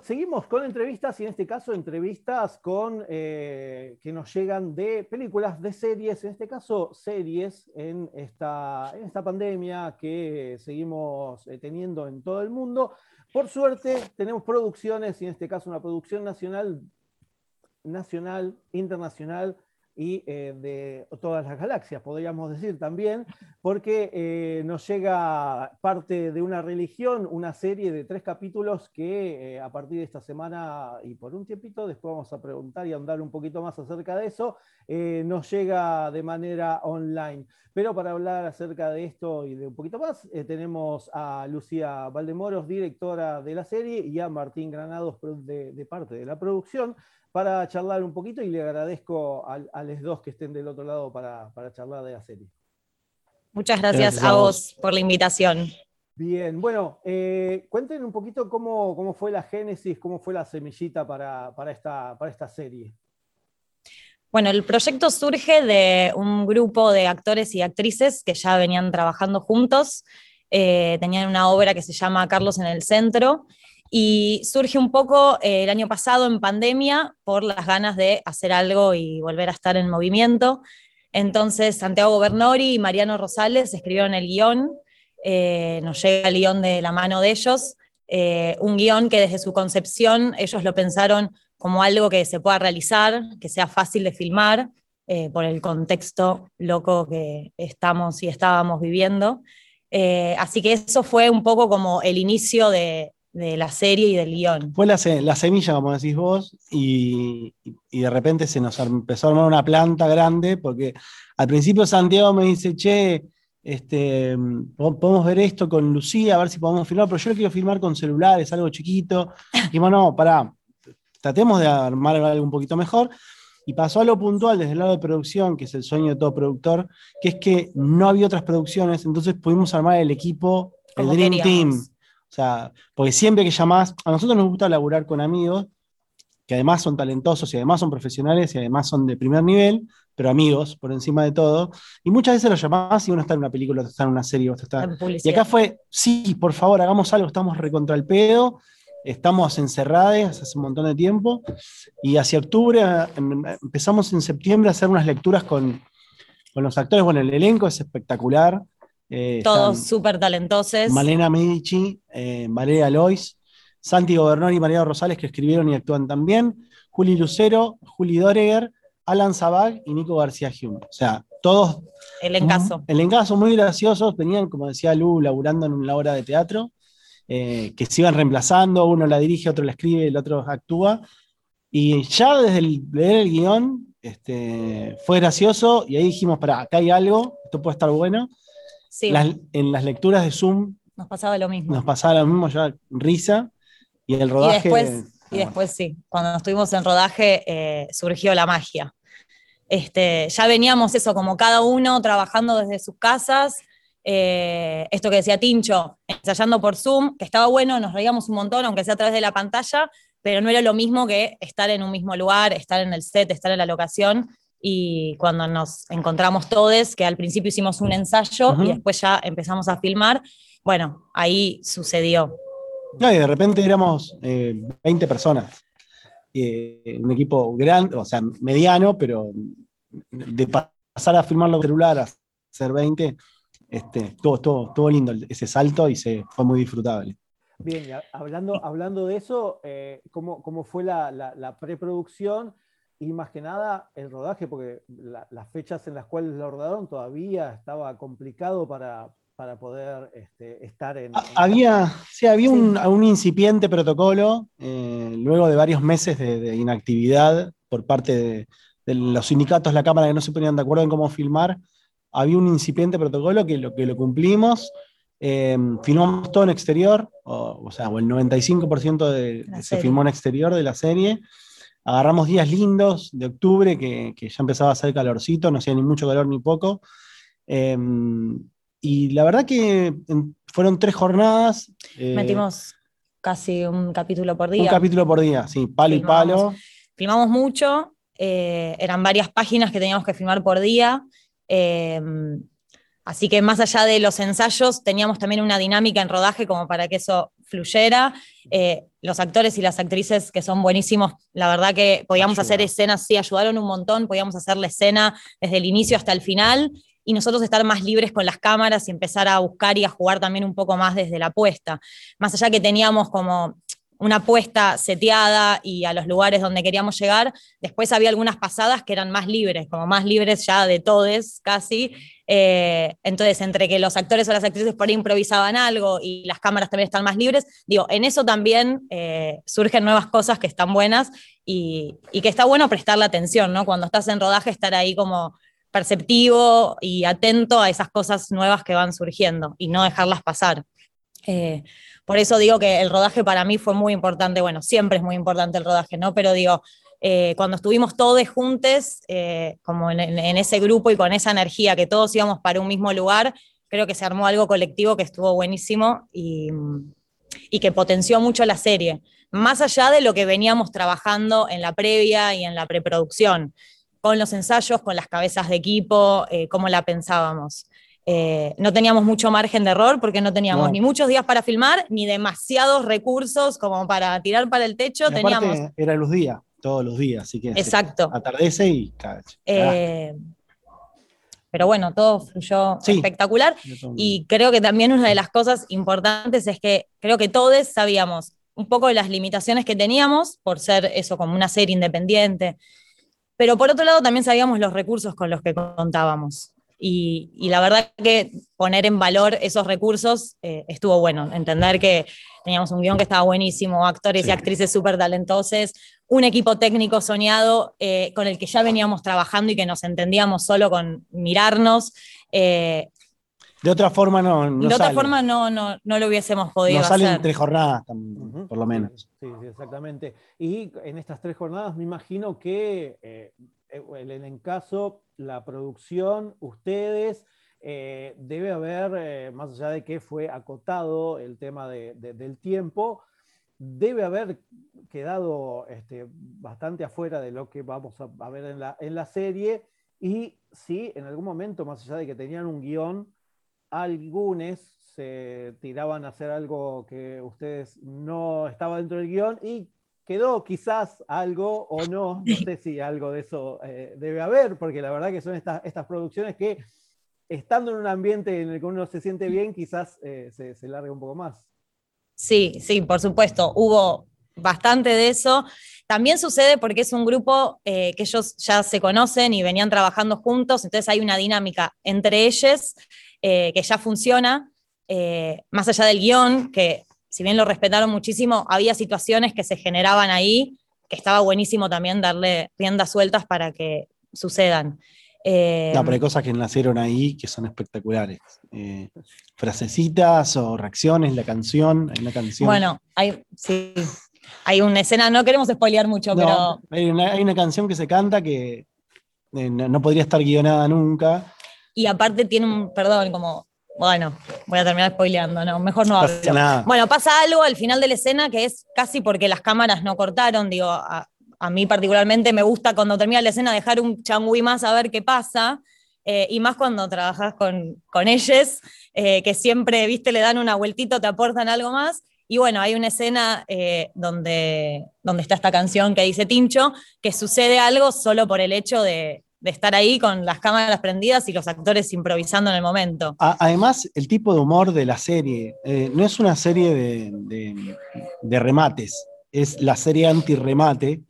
Seguimos con entrevistas y en este caso entrevistas con eh, que nos llegan de películas, de series, en este caso series en esta, esta pandemia que seguimos eh, teniendo en todo el mundo. Por suerte tenemos producciones y en este caso una producción nacional, nacional, internacional y eh, de todas las galaxias, podríamos decir también, porque eh, nos llega parte de una religión, una serie de tres capítulos que eh, a partir de esta semana y por un tiempito, después vamos a preguntar y andar un poquito más acerca de eso, nos llega de manera online. Pero para hablar acerca de esto y de un poquito más, tenemos a Lucía Valdemoros, directora de la serie, y a Martín Granados, de parte de la producción para charlar un poquito y le agradezco a, los dos que estén del otro lado para, charlar de la serie. Muchas gracias, a, vos. por la invitación. Bien, bueno, eh, cuenten un poquito cómo, cómo, fue la génesis, cómo fue la semillita para, esta, para esta serie. Bueno, el proyecto surge de un grupo de actores y actrices que ya venían trabajando juntos. Eh, tenían una obra que se llama Carlos en el Centro y surge un poco eh, el año pasado en pandemia por las ganas de hacer algo y volver a estar en movimiento. Entonces Santiago Bernori y Mariano Rosales escribieron el guion, eh, nos llega el guion de la mano de ellos, eh, un guion que desde su concepción ellos lo pensaron como algo que se pueda realizar, que sea fácil de filmar, por el contexto loco que estamos y estábamos viviendo. así que eso fue un poco como el inicio de, de la serie y del guion. Fue la, semilla, como decís vos, y, de repente se nos empezó a armar una planta grande, porque al principio Santiago me dice, che, este, podemos ver esto con Lucía, a ver si podemos filmar, pero yo lo quiero filmar con celulares, algo chiquito. Y bueno, no, pará, tratemos de armar algo un poquito mejor. Y pasó a lo puntual desde el lado de producción, que es el sueño de todo productor, que es que no había otras producciones, entonces pudimos armar el equipo, el Dream Team o sea, porque siempre que llamás, a nosotros nos gusta laburar con amigos, que además son talentosos y además son profesionales y además son de primer nivel, pero amigos por encima de todo. Y muchas veces los llamás y uno está en una película, otro está en una serie, otro está. Y acá fue, sí, por favor, hagamos algo, estamos recontra el pedo, estamos encerrados hace un montón de tiempo. Y hacia octubre em, empezamos en septiembre a hacer unas lecturas con, con los actores. Bueno, el elenco es espectacular. Eh, Todos súper talentosos. Malena Medici, eh, Valeria Lois, Santi Gobernón y María Rosales, que escribieron y actúan también, Juli Lucero, Juli Doreger, Alan Zabag y Nico García Hume. O sea, todos. El encaso. El encaso, muy graciosos. Venían, como decía Lu, laburando en una obra de teatro, eh, que se iban reemplazando. Uno la dirige, otro la escribe, el otro actúa. Y ya desde el, leer el guion, este, fue gracioso. Y ahí dijimos: para, acá hay algo, esto puede estar bueno en las lecturas de Zoom. Nos pasaba lo mismo. Nos pasaba lo mismo, ya risa. Y el rodaje. Y después, y después sí, cuando estuvimos en rodaje eh, surgió la magia. Este, ya veníamos eso, como cada uno trabajando desde sus casas. Eh, esto que decía Tincho, ensayando por Zoom, que estaba bueno, nos reíamos un montón, aunque sea a través de la pantalla, pero no era lo mismo que estar en un mismo lugar, estar en el set, estar en la locación y cuando nos encontramos todos, que al principio hicimos un ensayo y después ya empezamos a filmar, bueno, ahí sucedió. y de repente éramos 20 eh, personas. Eh, un equipo grande, o sea, mediano, pero de pasar a filmar los celular a ser 20, este, todo, todo, todo lindo ese salto y se, fue muy disfrutable. Bien, hablando, hablando de eso, eh, ¿cómo, ¿cómo, fue la, la, la preproducción? Y más que nada el rodaje, porque las fechas en las cuales lo rodaron todavía estaba complicado para, para poder este, estar en, Había, sí, había Un, incipiente protocolo, eh, luego de varios meses de, inactividad por parte de, los sindicatos, la Cámara, que no se ponían de acuerdo en cómo filmar, había un incipiente protocolo que lo, que lo cumplimos. Eh, filmamos todo en exterior, o, sea, o el 95% de, se filmó en exterior de la serie. Agarramos días lindos de octubre, que, ya empezaba a hacer calorcito, no hacía ni mucho calor ni poco. Em, y la verdad que fueron tres jornadas. Eh, Metimos casi un capítulo por día. Un capítulo por día, sí, palo y palo. Filmamos mucho, eh, eran varias páginas que teníamos que filmar por día. Em, así que más allá de los ensayos, teníamos también una dinámica en rodaje como para que eso fluyera. Eh, los actores y las actrices que son buenísimos, la verdad que podíamos hacer escenas, sí, ayudaron un montón, podíamos hacer la escena desde el inicio hasta el final y nosotros estar más libres con las cámaras y empezar a buscar y a jugar también un poco más desde la apuesta. Más allá que teníamos como una apuesta seteada y a los lugares donde queríamos llegar. Después había algunas pasadas que eran más libres, como más libres ya de todes casi. Eh, entonces, entre que los actores o las actrices por ahí improvisaban algo y las cámaras también están más libres, digo, en eso también eh, surgen nuevas cosas que están buenas y, que está bueno prestarle atención, ¿no? Cuando estás en rodaje, estar ahí como perceptivo y atento a esas cosas nuevas que van surgiendo y no dejarlas pasar. Eh, por eso digo que el rodaje para mí fue muy importante, bueno, siempre es muy importante el rodaje, ¿no? Pero digo, eh, cuando estuvimos todos juntos, eh, como en, ese grupo y con esa energía que todos íbamos para un mismo lugar, creo que se armó algo colectivo que estuvo buenísimo y, y que potenció mucho la serie, más allá de lo que veníamos trabajando en la previa y en la preproducción, con los ensayos, con las cabezas de equipo, cómo la pensábamos. Eh, no teníamos mucho margen de error porque no teníamos ni muchos días para filmar, ni demasiados recursos como para tirar para el techo. teníamos... Era los días, todos los días, así que Exacto. atardece y eh, pero bueno, todo fluyó espectacular. Y creo que también una de las cosas importantes es que creo que todos sabíamos un poco de las limitaciones que teníamos por ser eso como una serie independiente. Pero por otro lado también sabíamos los recursos con los que contábamos. Y, la verdad que poner en valor esos recursos eh, estuvo bueno, entender que teníamos un guion que estaba buenísimo, actores y actrices súper talentosos, un equipo técnico soñado eh, con el que ya veníamos trabajando y que nos entendíamos solo con mirarnos. Eh, de otra forma no, no De otra forma no, no, no, lo hubiésemos podido no salen tres jornadas, por lo menos. Sí, sí, exactamente. Y en estas tres jornadas me imagino que en el caso la producción, ustedes, eh, debe haber, eh, más allá de que fue acotado el tema del tiempo, debe haber quedado este, bastante afuera de lo que vamos a, ver en la, en la, serie. Y si en algún momento, más allá de que tenían un guion, algunos se tiraban a hacer algo que ustedes no estaba dentro del guion y quedó quizás algo o no, no sé si algo de eso eh, debe haber, porque la verdad que son estas, estas producciones que estando en un ambiente en el que uno se siente bien, quizás eh, se, se larga un poco más. Sí, sí, por supuesto, hubo bastante de eso. También sucede porque es un grupo eh, que ellos ya se conocen y venían trabajando juntos, entonces hay una dinámica entre ellos que ya funciona, más allá del guion, que si bien lo respetaron muchísimo, había situaciones que se generaban ahí, que estaba buenísimo también darle riendas sueltas para que sucedan. no, pero hay cosas que nacieron ahí que son espectaculares. Eh, frasecitas o reacciones, la canción, hay una canción. Bueno, hay, sí, hay una escena, no queremos spoilear mucho, pero. Hay una, canción que se canta que eh, no podría estar guionada nunca. Y aparte tiene un, perdón, como bueno, voy a terminar spoileando, no, mejor no hablo. Bueno, pasa algo al final de la escena que es casi porque las cámaras no cortaron, digo, a, mí particularmente me gusta cuando termina la escena dejar un changüí más a ver qué pasa, eh, y más cuando trabajas con, con ellos, eh, que siempre, viste, le dan una vueltito, te aportan algo más. Y bueno, hay una escena eh, donde, donde está esta canción que dice Tincho, que sucede algo solo por el hecho de, de estar ahí con las cámaras prendidas y los actores improvisando en el momento. Además, el tipo de humor de la serie eh, no es una serie de, remates, es la serie anti-remate.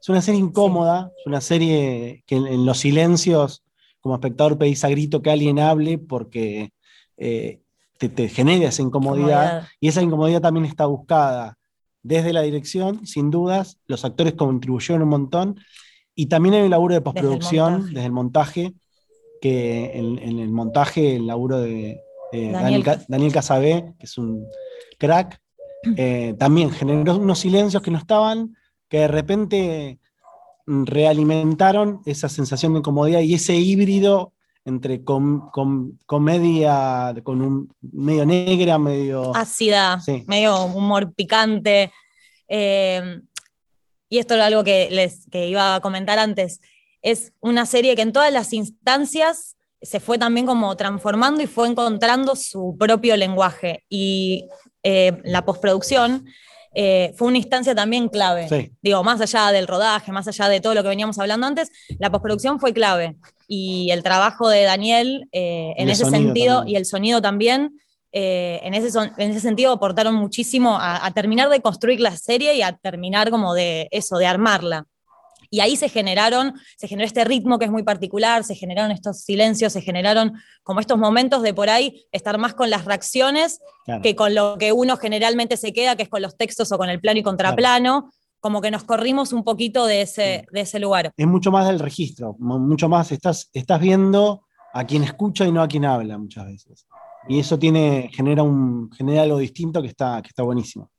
Es una serie incómoda, es una serie que en, los silencios, como espectador, pedís a grito que alguien hable porque eh, te, genera esa incomodidad y esa incomodidad también está buscada desde la dirección, sin dudas. Los actores contribuyeron un montón y también hay un laburo de postproducción, desde el montaje, que en, el montaje, el laburo de, eh, Daniel. Daniel, Daniel Casabé, que es un crack, eh, también generó unos silencios que no estaban, que de repente mm, realimentaron esa sensación de incomodidad y ese híbrido entre com- com- comedia con un medio negra, medio... ácida, Sí. medio humor picante. Eh, y esto era algo que les que iba a comentar antes. Es una serie que en todas las instancias se fue también como transformando y fue encontrando su propio lenguaje. Y eh, la postproducción eh, fue una instancia también clave. Sí. Digo, más allá del rodaje, más allá de todo lo que veníamos hablando antes, la postproducción fue clave. Y el trabajo de Daniel eh, en ese sentido, también. y el sonido también, eh, en, ese son- en ese sentido aportaron muchísimo a, a terminar de construir la serie y a terminar como de eso, de armarla. Y ahí se generaron, se generó este ritmo que es muy particular, se generaron estos silencios, se generaron como estos momentos de por ahí estar más con las reacciones Claro. que con lo que uno generalmente se queda, que es con los textos o con el plano y contraplano, como que nos corrimos un poquito de ese, de ese lugar. es mucho más del registro, mu- mucho más estás, estás viendo a quien escucha y no a quien habla muchas veces. Y eso tiene, genera, un, genera algo distinto que está, que está buenísimo.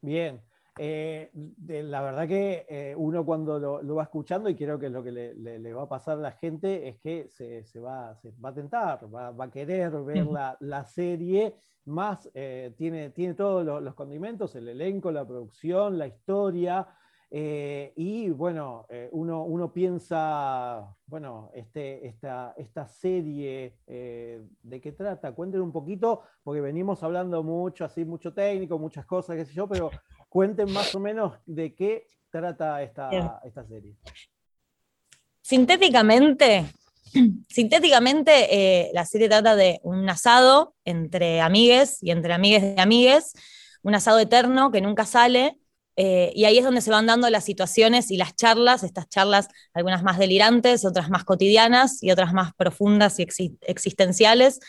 Bien. Eh, de- la verdad que eh, uno cuando lo, lo va escuchando, y creo que lo que le, le- le va a pasar a la gente es que se, se va, se va a tentar, va, va a querer ver la, la serie, más eh, tiene, tiene todos lo- los condimentos, el elenco, la producción, la historia. Eh, y bueno, eh, uno, uno piensa, bueno, este, esta, esta serie, eh, ¿de qué trata? Cuenten un poquito, porque venimos hablando mucho, así, mucho técnico, muchas cosas, qué sé yo, pero cuenten más o menos de qué trata esta, esta serie. Sintéticamente, sintéticamente la serie trata de un asado entre amigues y entre amigues de amigues, un asado eterno que nunca sale, eh, y ahí es donde se van dando las situaciones y las charlas, estas charlas, algunas más delirantes, otras más cotidianas y otras más profundas y exi- existenciales.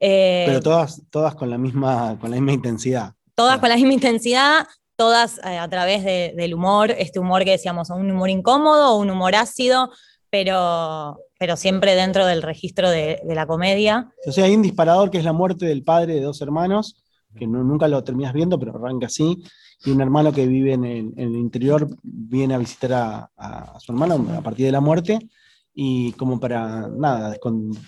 eh, Pero todas, todas con, la misma, con la misma intensidad. todas con la misma intensidad, todas eh, a través de- del humor, este humor que decíamos, un humor incómodo o un humor ácido, pero, pero siempre dentro del registro de, de la comedia. O sea, hay un disparador que es la muerte del padre de dos hermanos, que no- nunca lo terminas viendo, pero arranca así. Y un hermano que vive en el, en el interior viene a visitar a, a su hermano a partir de la muerte. Y como para, nada,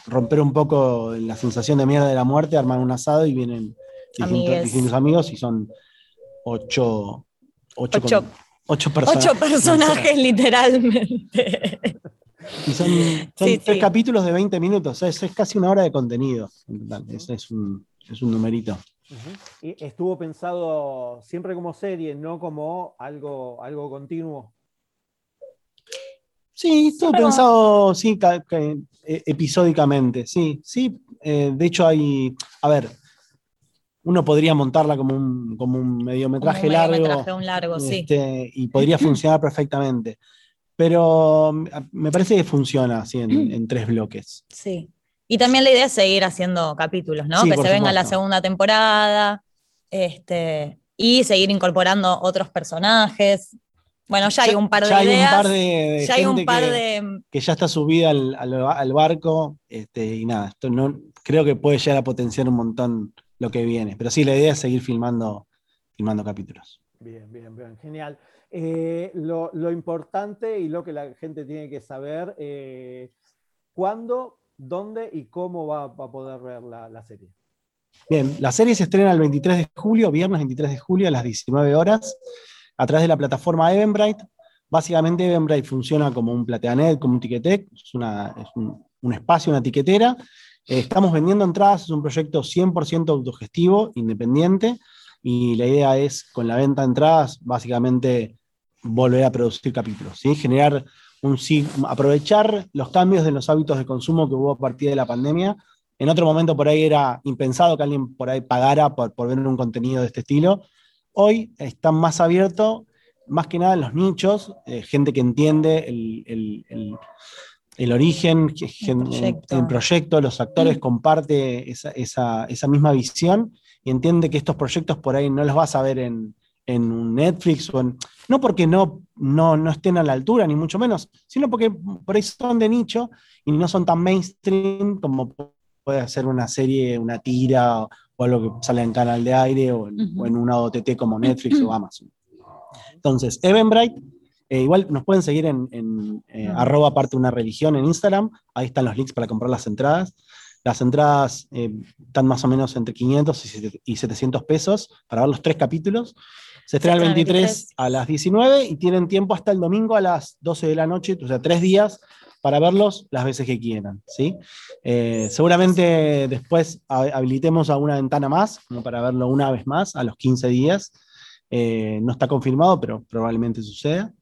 romper un poco la sensación de mierda de la muerte, arman un asado y vienen distintos, amigos y son ocho, ocho, Ocho. con- ocho personas. Ocho personajes, literalmente. Y son, son Sí, tres sí. capítulos de 20 minutos, es, es casi una hora de contenido. Es, es un, es un numerito. Y estuvo pensado siempre como serie, no como algo, algo continuo. Sí, estuvo pensado, sí, eh, episódicamente, sí, sí. eh, de hecho hay, a ver, uno podría montarla como un, como un mediometraje Como un largo. mediometraje, un largo, sí. este, y podría funcionar perfectamente. Pero mm, me parece que funciona así en, en tres bloques. Sí. Y también la idea es seguir haciendo capítulos, ¿no? Sí, que se venga la segunda temporada. Este, y seguir incorporando otros personajes. Bueno, ya hay un par de Ya hay ideas. un par de, de ya hay un par que- de. que ya está subida al, al- al barco, este, y nada, esto no, creo que puede llegar a potenciar un montón lo que viene. Pero sí, la idea es seguir filmando, filmando capítulos. Bien, bien, bien, genial. Eh, lo, lo importante y lo que la gente tiene que saber, eh, cuándo, dónde y cómo va, a poder ver la, serie. Bien, la serie se estrena el 23 de julio, viernes 23 de julio a las 19 horas, a través de la plataforma Eventbrite. Básicamente Eventbrite funciona como un Plateanet, como un Ticketek, es, una- un espacio, una tiquetera. Eh, estamos vendiendo entradas, es un proyecto 100% autogestivo, independiente, y la idea es, con la venta de entradas, básicamente volver a producir capítulos, ¿sí? generar un, aprovechar los cambios de los hábitos de consumo que hubo a partir de la pandemia. En otro momento por ahí era impensado que alguien por ahí pagara por, por ver un contenido de este estilo. Hoy está más abierto, más que nada en los nichos, eh, gente que entiende el, el- el- el origen, proyecto. el proyecto, los actores, comparte esa, esa- esa misma visión y entiende que estos proyectos por ahí no los vas a ver en, en un Netflix o en, no porque no, no, no estén a la altura, ni mucho menos, sino porque por ahí son de nicho y no son tan mainstream como puede hacer una serie, una tira o algo que sale en canal de aire o en, o en una OTT como Netflix o Amazon. Entonces, Eventbrite, eh, igual nos pueden seguir en, en eh, arroba parte una religión en Instagram, ahí están los links para comprar las entradas. Las entradas eh, están más o menos entre 500 y siete- y 700 pesos para ver los tres capítulos. Se estrena el 23 a las 19 y tienen tiempo hasta el domingo a las 12 de la noche, o sea, tres días para verlos las veces que quieran. ¿sí? Eh, seguramente después ha- habilitemos a una ventana más, como para verlo una vez más, a los 15 días. Eh, no está confirmado, pero probablemente suceda.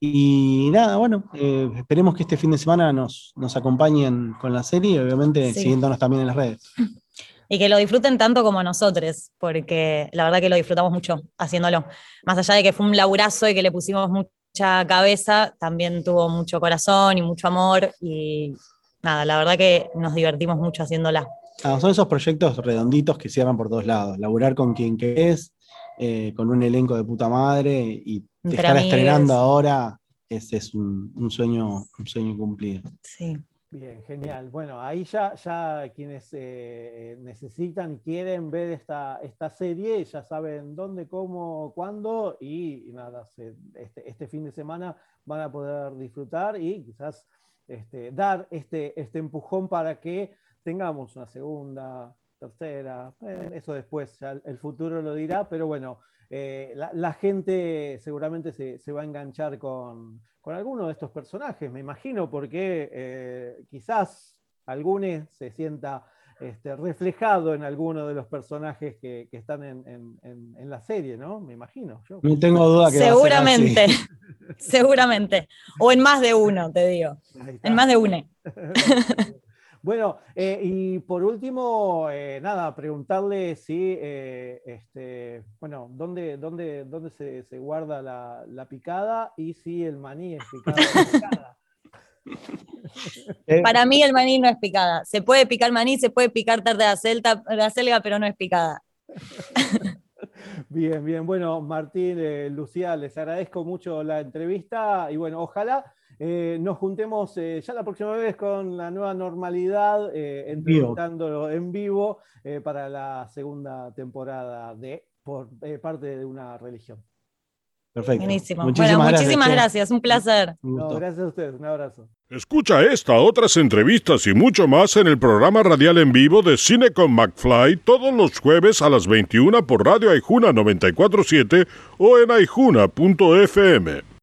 Y nada, bueno, eh, esperemos que este fin de semana nos, nos acompañen con la serie y obviamente Sí. siguiéndonos también en las redes. Y que lo disfruten tanto como nosotros, porque la verdad que lo disfrutamos mucho haciéndolo. Más allá de que fue un laburazo y que le pusimos mucha cabeza, también tuvo mucho corazón y mucho amor. Y nada, la verdad que nos divertimos mucho haciéndola. Ah, son esos proyectos redonditos que cierran por todos lados. Laburar con quien querés, eh, con un elenco de puta madre y Entre estar estrenando ahora, ese es un, un sueño, un sueño cumplido. Sí. Bien, genial. Bueno, ahí ya, ya quienes eh, necesitan y quieren ver esta, esta serie ya saben dónde, cómo, cuándo y, nada, este, este fin de semana van a poder disfrutar y quizás este, dar este, este empujón para que tengamos una segunda, tercera, eh, eso después, ya el futuro lo dirá, pero bueno, eh, la, la gente seguramente se, se va a enganchar con, con alguno de estos personajes, me imagino, porque eh, quizás alguno se sienta este, reflejado en alguno de los personajes que, que están en, en- en- en la serie, ¿no? Me imagino. Yo. No tengo duda que va a ser Seguramente, así. seguramente. O en más de uno, te digo. En más de uno. Bueno, eh, y por último, eh, nada, preguntarle si, eh, este, bueno, dónde, dónde, dónde se, se guarda la, la picada y si el maní es picado o picada. Eh, Para mí el maní no es picada. Se puede picar maní, se puede picar tarde de acelga, de acelga, pero no es picada. Bien, bien. Bueno, Martín, eh, Lucía, les agradezco mucho la entrevista y bueno, ojalá eh, nos juntemos eh, ya la próxima vez con la nueva normalidad, eh, entrevistándolo en vivo eh, para la segunda temporada de por eh, parte de una religión. Perfecto. Buenísimo. Muchísimas bueno, gracias, muchísimas gracias. Un placer. Un No, gusto. gracias a ustedes, un abrazo. Escucha esta, otras entrevistas y mucho más en el programa radial en vivo de Cine con McFly todos los jueves a las 21 por Radio Aijuna 947 o en aijuna.fm.